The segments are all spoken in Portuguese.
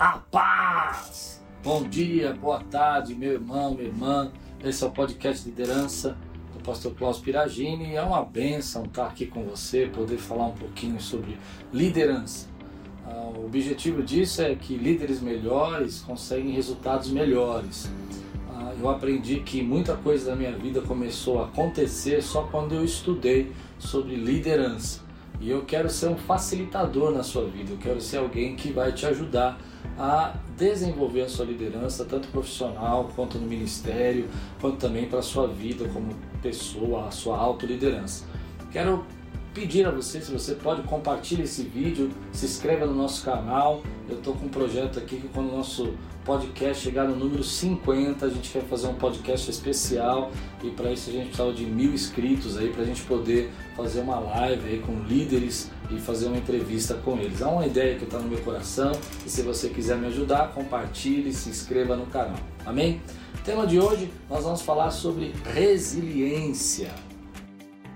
A paz! Bom dia, boa tarde, meu irmão, minha irmã. Esse é o podcast Liderança do pastor Klaus Piragini. É uma benção estar aqui com você, poder falar um pouquinho sobre liderança. Ah, o objetivo disso é que líderes melhores conseguem resultados melhores. Ah, eu aprendi que muita coisa da minha vida começou a acontecer só quando eu estudei sobre liderança. E eu quero ser um facilitador na sua vida, eu quero ser alguém que vai te ajudar a desenvolver a sua liderança, tanto profissional quanto no ministério, quanto também para a sua vida como pessoa, a sua autoliderança. Quero pedir a você se você pode compartilhar esse vídeo, se inscreva no nosso canal. Eu estou com um projeto aqui que quando o nosso podcast chegar no número 50, a gente quer fazer um podcast especial e para isso a gente precisava de mil inscritos aí para a gente poder fazer uma live aí com líderes e fazer uma entrevista com eles. É uma ideia que está no meu coração e se você quiser me ajudar, compartilhe, se inscreva no canal. Amém? tema de hoje nós vamos falar sobre resiliência.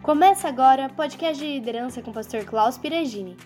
Começa agora o podcast de liderança com o pastor Klaus Piregini.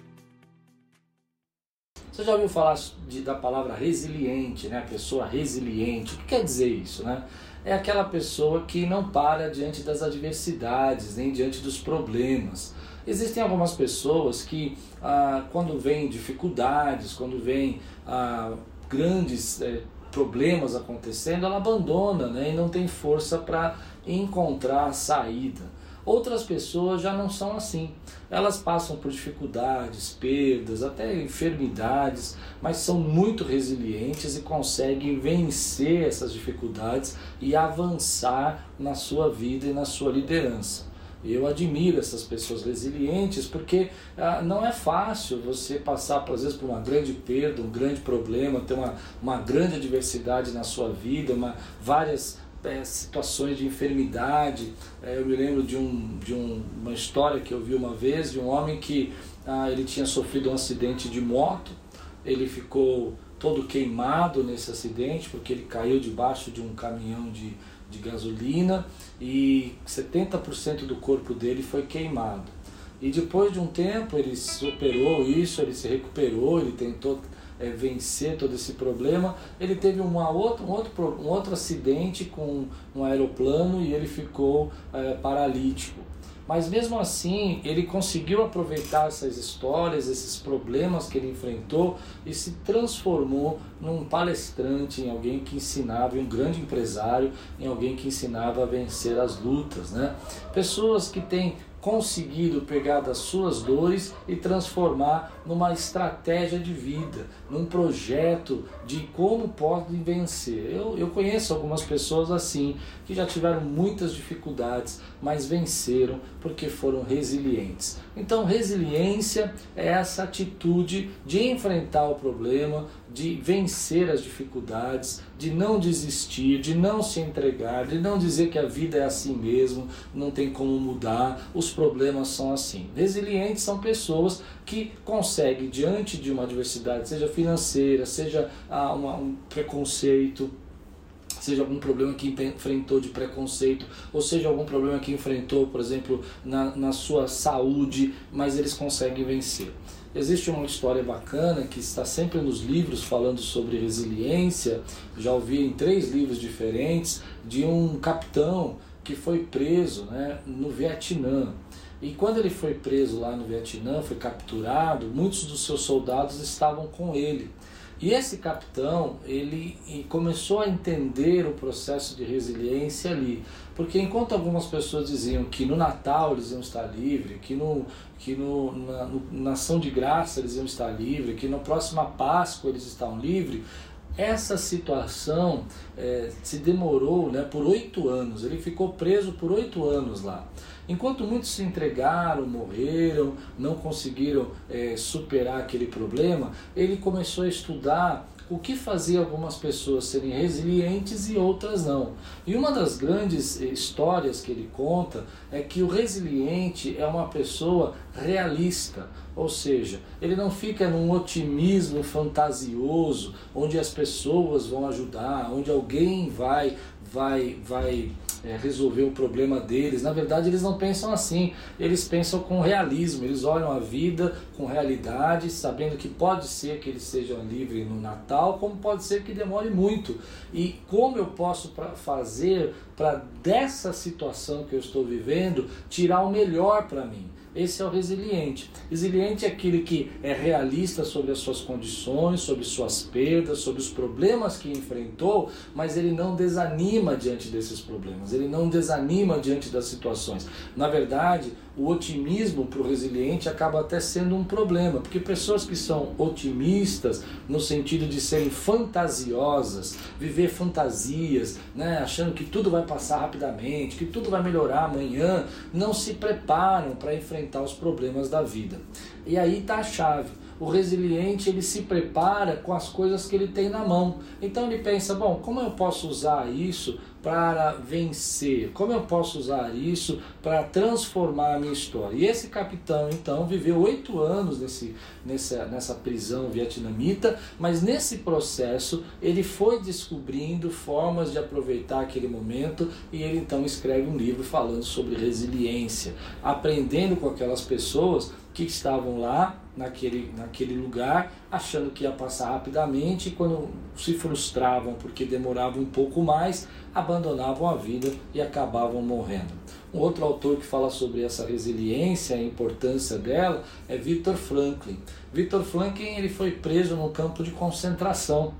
Você já ouviu falar de, da palavra resiliente, né? A pessoa resiliente. O que quer dizer isso, né? É aquela pessoa que não para diante das adversidades, nem diante dos problemas. Existem algumas pessoas que, ah, quando vem dificuldades, quando vem ah, grandes eh, problemas acontecendo, ela abandona né? e não tem força para encontrar saída. Outras pessoas já não são assim. Elas passam por dificuldades, perdas, até enfermidades, mas são muito resilientes e conseguem vencer essas dificuldades e avançar na sua vida e na sua liderança. Eu admiro essas pessoas resilientes porque ah, não é fácil você passar, às vezes, por uma grande perda, um grande problema, ter uma, uma grande adversidade na sua vida, uma, várias é, situações de enfermidade. É, eu me lembro de, um, de um, uma história que eu vi uma vez de um homem que ah, ele tinha sofrido um acidente de moto, ele ficou todo queimado nesse acidente porque ele caiu debaixo de um caminhão de, de gasolina e 70% do corpo dele foi queimado. E depois de um tempo ele superou isso, ele se recuperou, ele tentou é, vencer todo esse problema. Ele teve uma outra, um, outro, um outro acidente com um aeroplano e ele ficou é, paralítico. Mas mesmo assim, ele conseguiu aproveitar essas histórias, esses problemas que ele enfrentou e se transformou num palestrante, em alguém que ensinava, em um grande empresário, em alguém que ensinava a vencer as lutas. Né? Pessoas que têm conseguido pegar das suas dores e transformar numa estratégia de vida, num projeto de como podem vencer. Eu, eu conheço algumas pessoas assim, que já tiveram muitas dificuldades, mas venceram porque foram resilientes. Então, resiliência é essa atitude de enfrentar o problema, de vencer as dificuldades, de não desistir, de não se entregar, de não dizer que a vida é assim mesmo, não tem como mudar, os problemas são assim. Resilientes são pessoas que conseguem, diante de uma adversidade, seja financeira, seja ah, um preconceito, seja algum problema que enfrentou de preconceito, ou seja algum problema que enfrentou, por exemplo, na, na sua saúde, mas eles conseguem vencer. Existe uma história bacana que está sempre nos livros falando sobre resiliência. Já ouvi em três livros diferentes de um capitão que foi preso né, no Vietnã. E quando ele foi preso lá no Vietnã, foi capturado, muitos dos seus soldados estavam com ele. E esse capitão, ele começou a entender o processo de resiliência ali. Porque enquanto algumas pessoas diziam que no Natal eles iam estar livres, que, no, que no, na, no, na ação de graça eles iam estar livres, que na próxima Páscoa eles estão livres, essa situação é, se demorou né, por oito anos. Ele ficou preso por oito anos lá. Enquanto muitos se entregaram, morreram, não conseguiram é, superar aquele problema, ele começou a estudar o que fazia algumas pessoas serem resilientes e outras não. E uma das grandes histórias que ele conta é que o resiliente é uma pessoa realista, ou seja, ele não fica num otimismo fantasioso, onde as pessoas vão ajudar, onde alguém vai vai vai é, resolver o problema deles. Na verdade, eles não pensam assim. Eles pensam com realismo. Eles olham a vida com realidade, sabendo que pode ser que eles sejam livres no Natal, como pode ser que demore muito. E como eu posso pra fazer para dessa situação que eu estou vivendo tirar o melhor para mim? Esse é o resiliente. Resiliente é aquele que é realista sobre as suas condições, sobre suas perdas, sobre os problemas que enfrentou, mas ele não desanima diante desses problemas, ele não desanima diante das situações. Na verdade, o otimismo para o resiliente acaba até sendo um problema, porque pessoas que são otimistas no sentido de serem fantasiosas, viver fantasias, né, achando que tudo vai passar rapidamente, que tudo vai melhorar amanhã, não se preparam para enfrentar os problemas da vida. E aí está a chave o resiliente ele se prepara com as coisas que ele tem na mão. Então ele pensa, bom, como eu posso usar isso para vencer? Como eu posso usar isso para transformar a minha história? E esse capitão, então, viveu oito anos nesse, nessa, nessa prisão vietnamita, mas nesse processo ele foi descobrindo formas de aproveitar aquele momento e ele então escreve um livro falando sobre resiliência, aprendendo com aquelas pessoas que estavam lá naquele, naquele lugar, achando que ia passar rapidamente, e quando se frustravam porque demorava um pouco mais, abandonavam a vida e acabavam morrendo. Um outro autor que fala sobre essa resiliência a importância dela é Victor Franklin. Victor Franklin ele foi preso no campo de concentração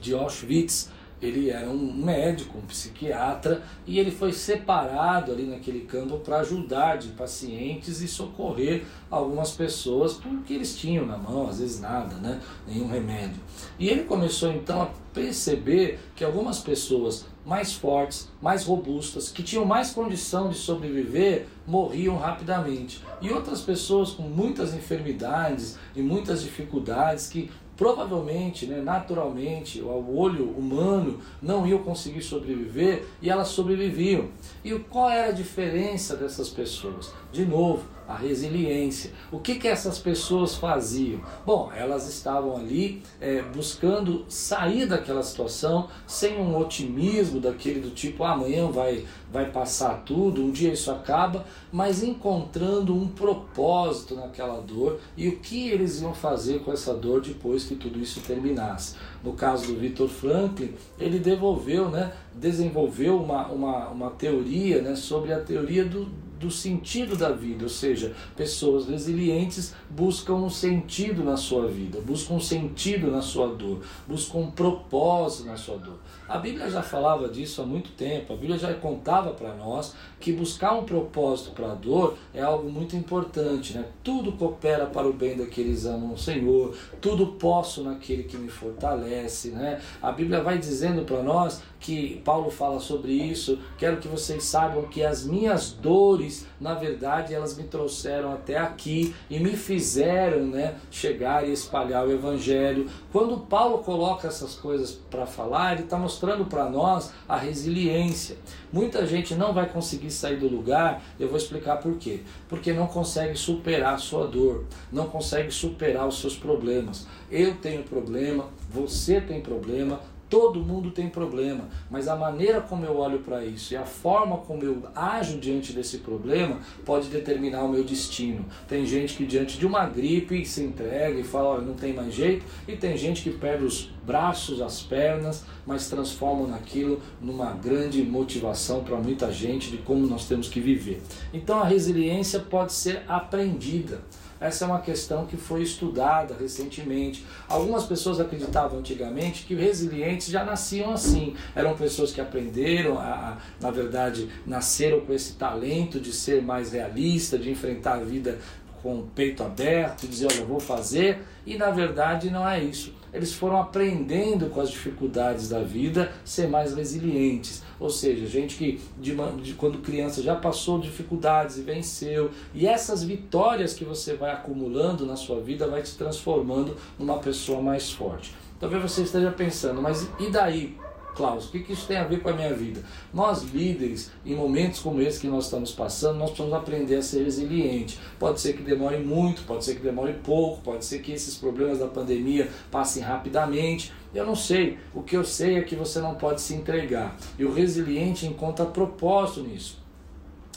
de Auschwitz ele era um médico, um psiquiatra, e ele foi separado ali naquele campo para ajudar de pacientes e socorrer algumas pessoas porque eles tinham na mão, às vezes nada, né? nenhum remédio. E ele começou então a perceber que algumas pessoas mais fortes, mais robustas, que tinham mais condição de sobreviver, morriam rapidamente. E outras pessoas com muitas enfermidades e muitas dificuldades que provavelmente, né, naturalmente, o olho humano não ia conseguir sobreviver e elas sobreviviam. E qual era a diferença dessas pessoas? De novo, a resiliência. O que, que essas pessoas faziam? Bom, elas estavam ali é, buscando sair daquela situação sem um otimismo daquele do tipo amanhã vai, vai passar tudo, um dia isso acaba, mas encontrando um propósito naquela dor e o que eles iam fazer com essa dor depois que tudo isso terminasse. No caso do Victor Franklin, ele devolveu, né, desenvolveu uma, uma, uma teoria né, sobre a teoria do do sentido da vida, ou seja, pessoas resilientes buscam um sentido na sua vida, buscam um sentido na sua dor, buscam um propósito na sua dor. A Bíblia já falava disso há muito tempo, a Bíblia já contava para nós que buscar um propósito para a dor é algo muito importante, né? Tudo coopera para o bem daqueles que amam o Senhor, tudo posso naquele que me fortalece, né? A Bíblia vai dizendo para nós que Paulo fala sobre isso, quero que vocês saibam que as minhas dores, na verdade, elas me trouxeram até aqui e me fizeram, né, chegar e espalhar o evangelho. Quando Paulo coloca essas coisas para falar, ele está mostrando para nós a resiliência. Muita gente não vai conseguir sair do lugar, eu vou explicar por quê. Porque não consegue superar a sua dor, não consegue superar os seus problemas. Eu tenho problema, você tem problema, Todo mundo tem problema, mas a maneira como eu olho para isso e a forma como eu ajo diante desse problema pode determinar o meu destino. Tem gente que diante de uma gripe se entrega e fala, olha, não tem mais jeito, e tem gente que perde os braços, as pernas, mas transformam naquilo numa grande motivação para muita gente de como nós temos que viver. Então a resiliência pode ser aprendida. Essa é uma questão que foi estudada recentemente. Algumas pessoas acreditavam antigamente que resilientes já nasciam assim. Eram pessoas que aprenderam, a, a, na verdade, nasceram com esse talento de ser mais realista, de enfrentar a vida com o peito aberto, dizer, olha, eu vou fazer, e na verdade não é isso. Eles foram aprendendo com as dificuldades da vida ser mais resilientes. Ou seja, gente que de, de, quando criança já passou dificuldades e venceu. E essas vitórias que você vai acumulando na sua vida vai te transformando numa pessoa mais forte. Talvez você esteja pensando, mas e daí? Klaus, o que, que isso tem a ver com a minha vida? Nós líderes, em momentos como esse que nós estamos passando, nós precisamos aprender a ser resiliente. Pode ser que demore muito, pode ser que demore pouco, pode ser que esses problemas da pandemia passem rapidamente. Eu não sei. O que eu sei é que você não pode se entregar. E o resiliente encontra propósito nisso.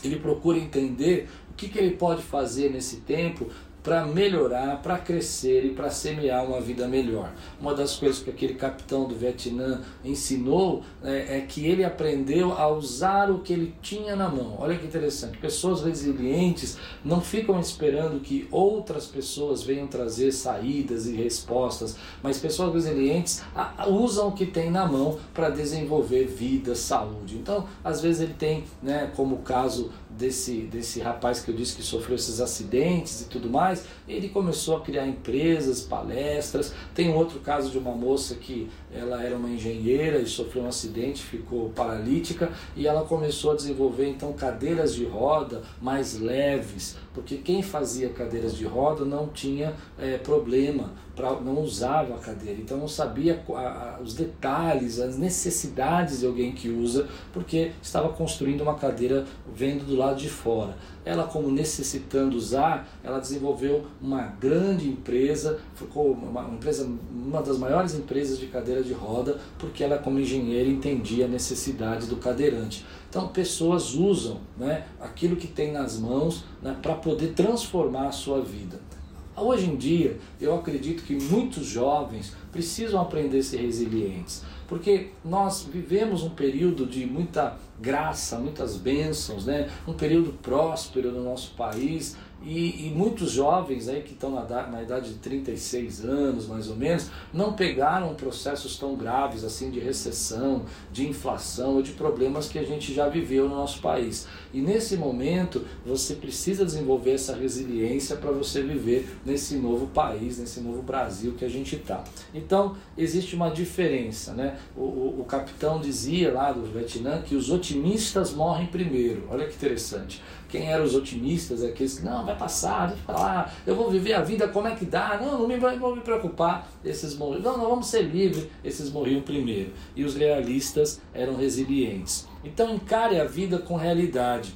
Ele procura entender o que, que ele pode fazer nesse tempo para melhorar, para crescer e para semear uma vida melhor. Uma das coisas que aquele capitão do Vietnã ensinou é, é, que ele aprendeu a usar o que ele tinha na mão. Olha que interessante. Pessoas resilientes não ficam esperando que outras pessoas venham trazer saídas e respostas, mas pessoas resilientes usam o que tem na mão para desenvolver vida, saúde. Então, às vezes ele tem, né, como o caso desse, desse rapaz que eu disse que sofreu esses acidentes e tudo mais, ele começou a criar empresas, palestras. Tem outro caso de uma moça que ela era uma engenheira e sofreu um acidente, ficou paralítica e ela começou a desenvolver então cadeiras de roda mais leves, porque quem fazia cadeiras de roda não tinha é, problema, pra, não usava a cadeira, então não sabia a, a, os detalhes, as necessidades de alguém que usa, porque estava construindo uma cadeira vendo do lado de fora. Ela, como necessitando usar, ela desenvolveu uma grande empresa, ficou uma empresa, uma das maiores empresas de cadeira de roda, porque ela, como engenheira, entendia a necessidade do cadeirante. Então, pessoas usam né, aquilo que tem nas mãos né, para poder transformar a sua vida. Hoje em dia, eu acredito que muitos jovens precisam aprender a ser resilientes, porque nós vivemos um período de muita graça, muitas bênçãos, né? um período próspero no nosso país, e, e, muitos jovens aí que estão na, na, idade de 36 anos, mais ou menos, não pegaram processos tão graves assim de recessão, de inflação ou de problemas que a gente já viveu no nosso país. E nesse momento você precisa desenvolver essa resiliência para você viver nesse novo país, nesse novo Brasil que a gente está. Então existe uma diferença, né? O, o, o capitão dizia lá do Vietnã que os otimistas morrem primeiro. Olha que interessante. Quem eram os otimistas? Aqueles que, não, vai passar, deixa falar, eu vou viver a vida como é que dá, não, não me, vou me preocupar. Esses morriam, não, não, vamos ser livres. Esses morriam primeiro. E os realistas eram resilientes. Então encare a vida com realidade.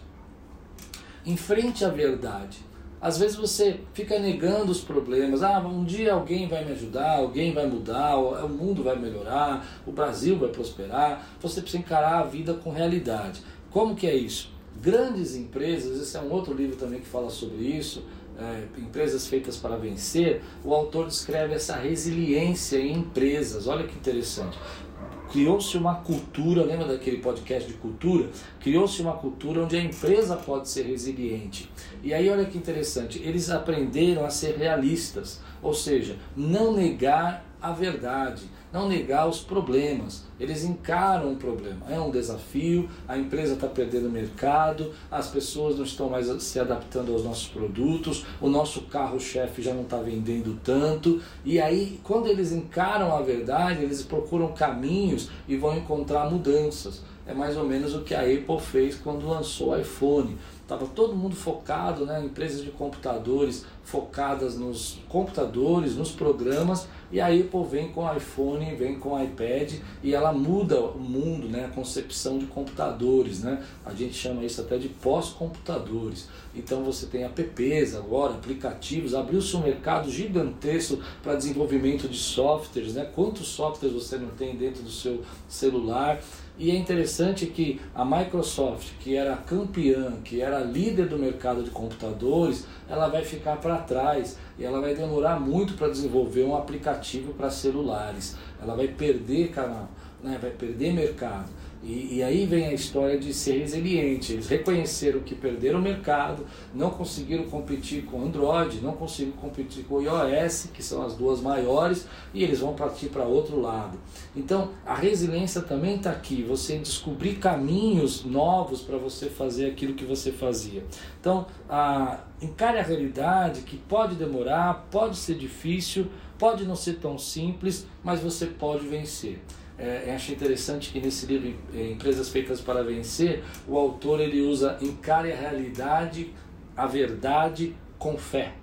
Enfrente a verdade. Às vezes você fica negando os problemas. Ah, um dia alguém vai me ajudar, alguém vai mudar, o mundo vai melhorar, o Brasil vai prosperar. Você precisa encarar a vida com realidade. Como que é isso? Grandes empresas, esse é um outro livro também que fala sobre isso, é, Empresas Feitas para Vencer, o autor descreve essa resiliência em empresas. Olha que interessante. Criou-se uma cultura, lembra daquele podcast de cultura? Criou-se uma cultura onde a empresa pode ser resiliente. E aí, olha que interessante, eles aprenderam a ser realistas, ou seja, não negar a verdade, não negar os problemas. Eles encaram o problema. É um desafio, a empresa está perdendo mercado, as pessoas não estão mais se adaptando aos nossos produtos, o nosso carro-chefe já não está vendendo tanto. E aí, quando eles encaram a verdade, eles procuram caminhos e vão encontrar mudanças. É mais ou menos o que a Apple fez quando lançou o iPhone. Estava todo mundo focado, né, empresas de computadores focadas nos computadores, nos programas, e a Apple vem com o iPhone, vem com iPad e ela muda o mundo, né, a concepção de computadores, né? A gente chama isso até de pós-computadores. Então você tem apps agora, aplicativos, abriu-se um mercado gigantesco para desenvolvimento de softwares, né? Quantos softwares você não tem dentro do seu celular? E é interessante que a Microsoft, que era campeã, que era líder do mercado de computadores, ela vai ficar para trás e ela vai demorar muito para desenvolver um aplicativo para celulares. Ela vai perder canal, né? vai perder mercado. E, e, aí vem a história de ser resiliente. Eles reconheceram que perderam o mercado, não conseguiram competir com Android, não conseguiram competir com iOS, que são as duas maiores, e eles vão partir para outro lado. Então a resiliência também está aqui, você descobrir caminhos novos para você fazer aquilo que você fazia. Então a, encare a realidade que pode demorar, pode ser difícil, pode não ser tão simples, mas você pode vencer é, achei interessante que nesse livro Empresas Feitas para Vencer, o autor ele usa encare a realidade, a verdade com fé.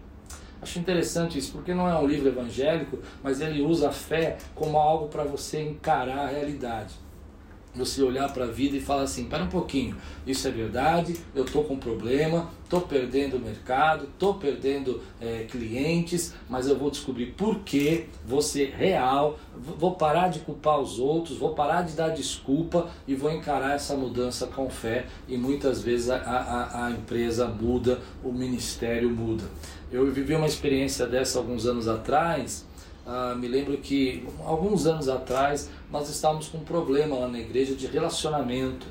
Acho interessante isso, porque não é um livro evangélico, mas ele usa a fé como algo para você encarar a realidade. Você olhar para a vida e falar assim, para um pouquinho, isso é verdade, eu estou com problema, estou perdendo mercado, estou perdendo é, clientes, mas eu vou descobrir por que vou ser real, vou parar de culpar os outros, vou parar de dar desculpa e vou encarar essa mudança com fé e muitas vezes a, a, a empresa muda, o ministério muda. Eu vivi uma experiência dessa alguns anos atrás, ah, me lembro que alguns anos atrás nós estávamos com um problema lá na igreja de relacionamento.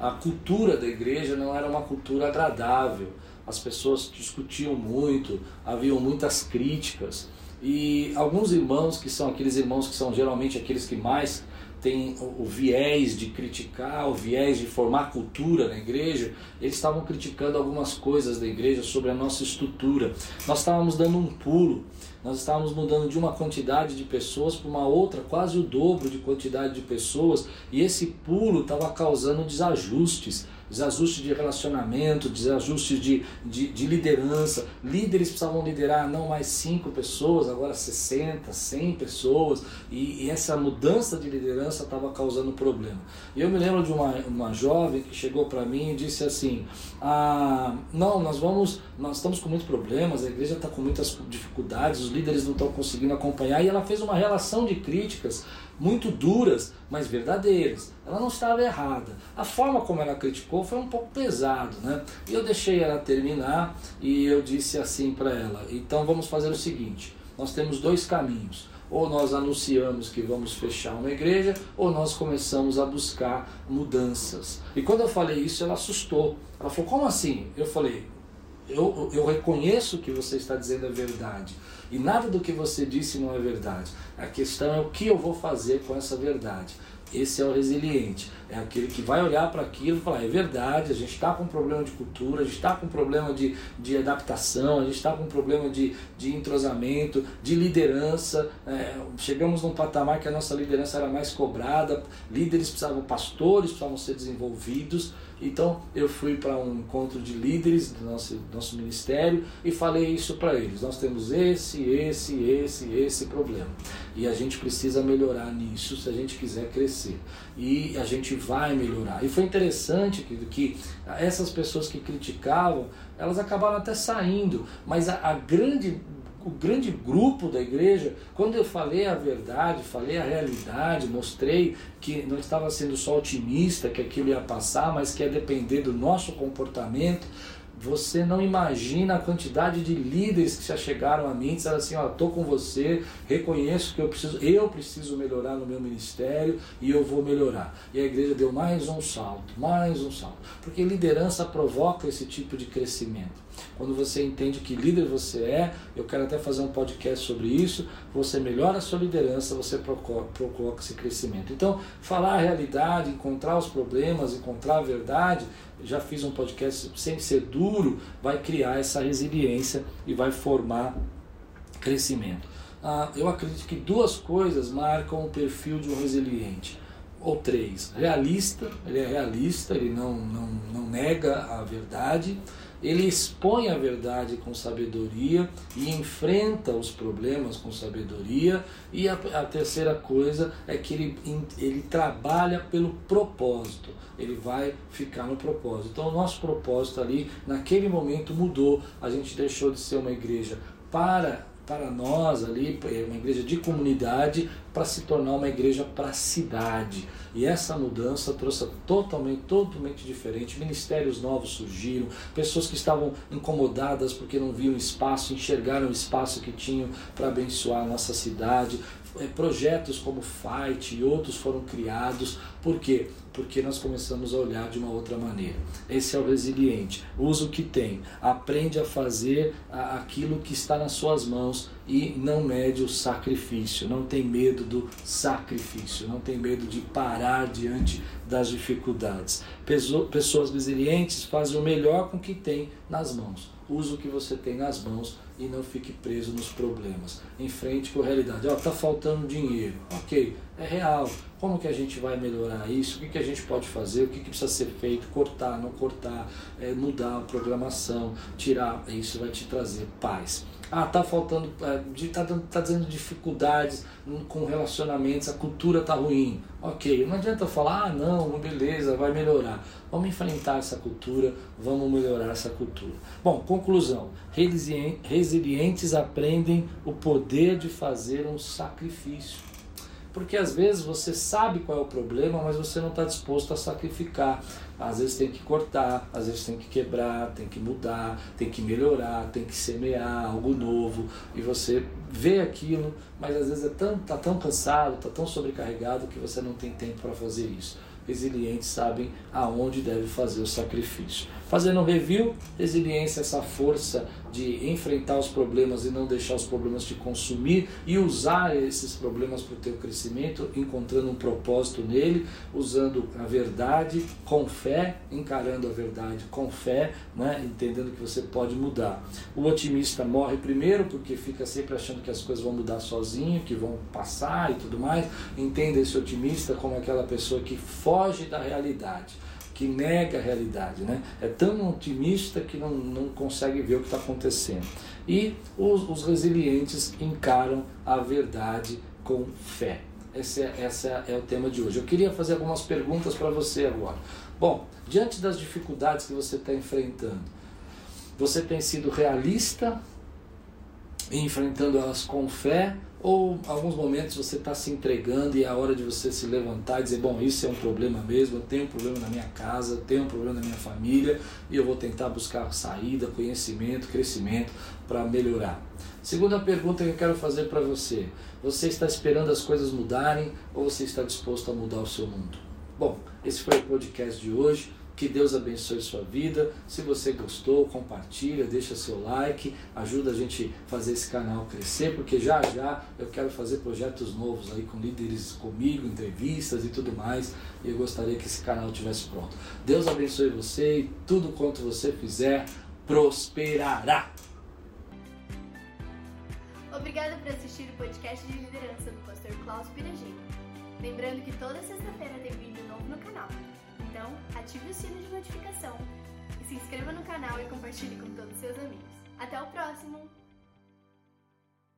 A cultura da igreja não era uma cultura agradável. As pessoas discutiam muito, haviam muitas críticas. E alguns irmãos, que são aqueles irmãos que são geralmente aqueles que mais têm o, viés de criticar, o viés de formar cultura na igreja, eles estavam criticando algumas coisas da igreja sobre a nossa estrutura. Nós estávamos dando um pulo nós estávamos mudando de uma quantidade de pessoas para uma outra, quase o dobro de quantidade de pessoas, e esse pulo estava causando desajustes desajustes de relacionamento, desajustes de, de, de, liderança. Líderes precisavam liderar não mais cinco pessoas, agora 60, 100 pessoas, e, e essa mudança de liderança estava causando problema. E eu me lembro de uma, uma jovem que chegou para mim e disse assim: ah, Não, nós vamos, nós estamos com muitos problemas, a igreja está com muitas dificuldades, os líderes não estão conseguindo acompanhar, e ela fez uma relação de críticas muito duras, mas verdadeiras. Ela não estava errada. A forma como ela criticou foi um pouco pesado, né? E eu deixei ela terminar e eu disse assim para ela: então vamos fazer o seguinte: nós temos dois caminhos. Ou nós anunciamos que vamos fechar uma igreja, ou nós começamos a buscar mudanças. E quando eu falei isso, ela assustou. Ela falou: como assim? Eu falei: eu, eu reconheço que você está dizendo a verdade. E nada do que você disse não é verdade. A questão é o que eu vou fazer com essa verdade. Esse é o resiliente. É aquele que vai olhar para aquilo e falar: é verdade, a gente está com um problema de cultura, a gente está com um problema de, de adaptação, a gente está com um problema de, de entrosamento, de liderança. É, chegamos num patamar que a nossa liderança era mais cobrada, líderes precisavam, pastores precisavam ser desenvolvidos. Então eu fui para um encontro de líderes do nosso, nosso ministério e falei isso para eles. Nós temos esse, esse, esse, esse problema. E a gente precisa melhorar nisso se a gente quiser crescer. E a gente vai melhorar. E foi interessante que, que essas pessoas que criticavam, elas acabaram até saindo, mas a, a grande o grande grupo da igreja, quando eu falei a verdade, falei a realidade, mostrei que não estava sendo só otimista que aquilo ia passar, mas que ia depender do nosso comportamento, você não imagina a quantidade de líderes que já chegaram a mim e disseram assim, ó, tô com você, reconheço que eu preciso, eu preciso melhorar no meu ministério e eu vou melhorar. E a igreja deu mais um salto, mais um salto. Porque liderança provoca esse tipo de crescimento. Quando você entende que líder você é, eu quero até fazer um podcast sobre isso, você melhora a sua liderança, você provoca esse crescimento. Então, falar a realidade, encontrar os problemas, encontrar a verdade, já fiz um podcast sem ser duro, vai criar essa resiliência e vai formar crescimento. Ah, eu acredito que duas coisas marcam o perfil de um resiliente ou três. Realista, ele é realista, ele não, não, não nega a verdade ele expõe a verdade com sabedoria e enfrenta os problemas com sabedoria. E a, a, terceira coisa é que ele, ele trabalha pelo propósito, ele vai ficar no propósito. Então, o nosso propósito ali, naquele momento, mudou. A gente deixou de ser uma igreja para para nós ali, uma igreja de comunidade, para se tornar uma igreja para a cidade. E essa mudança trouxe totalmente, totalmente diferente. Ministérios novos surgiram, pessoas que estavam incomodadas porque não viam espaço, enxergaram o espaço que tinham para abençoar a nossa cidade. É, projetos como Fight e outros foram criados. Por quê? Porque nós começamos a olhar de uma outra maneira. Esse é o resiliente. Usa o que tem. Aprende a fazer aquilo que está nas suas mãos e não mede o sacrifício. Não tem medo do sacrifício. Não tem medo de parar diante das dificuldades. Pessoas resilientes fazem o melhor com o que tem nas mãos. Usa o que você tem nas mãos e não fique preso nos problemas. Enfrente com a realidade. Ó, oh, faltando dinheiro. Ok, é real. Como que a gente vai melhorar isso? O que, que a gente pode fazer? O que, que precisa ser feito? Cortar, não cortar, é, mudar a programação, tirar. Isso vai te trazer paz. Ah, tá faltando, é, tá, tá dando dificuldades com relacionamentos, a cultura tá ruim. Ok, não adianta falar, ah não, beleza, vai melhorar. Vamos enfrentar essa cultura, vamos melhorar essa cultura. Bom, conclusão. Resilientes aprendem o poder de fazer um sacrifício. Porque às vezes você sabe qual é o problema, mas você não está disposto a sacrificar. Às vezes tem que cortar, às vezes tem que quebrar, tem que mudar, tem que melhorar, tem que semear algo novo. E você vê aquilo, mas às vezes está tão, tá tão cansado, está tão sobrecarregado que você não tem tempo para fazer isso resilientes sabem aonde deve fazer o sacrifício. Fazendo um review, resiliência é essa força de enfrentar os problemas e não deixar os problemas te consumir e usar esses problemas para o teu crescimento, encontrando um propósito nele, usando a verdade com fé, encarando a verdade com fé, né? entendendo que você pode mudar. O otimista morre primeiro porque fica sempre achando que as coisas vão mudar sozinho, que vão passar e tudo mais. Entenda esse otimista como aquela pessoa que foge da realidade que nega a realidade, né? É tão otimista que não, não consegue ver o que está acontecendo. E os, os, resilientes encaram a verdade com fé. Esse é, essa é o tema de hoje. Eu queria fazer algumas perguntas para você agora. Bom, diante das dificuldades que você está enfrentando, você tem sido realista enfrentando elas com fé ou alguns momentos você está se entregando e é a hora de você se levantar e dizer, bom, isso é um problema mesmo, eu tenho um problema na minha casa, eu tenho um problema na minha família e eu vou tentar buscar saída, conhecimento, crescimento para melhorar. Segunda pergunta que eu quero fazer para você, você está esperando as coisas mudarem ou você está disposto a mudar o seu mundo? Bom, esse foi o podcast de hoje. Que Deus abençoe sua vida. Se você gostou, compartilha, deixa seu like, ajuda a gente a fazer esse canal crescer, porque já já eu quero fazer projetos novos aí com líderes comigo, entrevistas e tudo mais. E eu gostaria que esse canal estivesse pronto. Deus abençoe você e tudo quanto você fizer prosperará. Obrigada por assistir o podcast de liderança do pastor Klaus Piragini. Lembrando que toda sexta-feira tem vídeo novo no canal. Ative o sino de notificação e se inscreva no canal e compartilhe com todos os seus amigos. Até o próximo!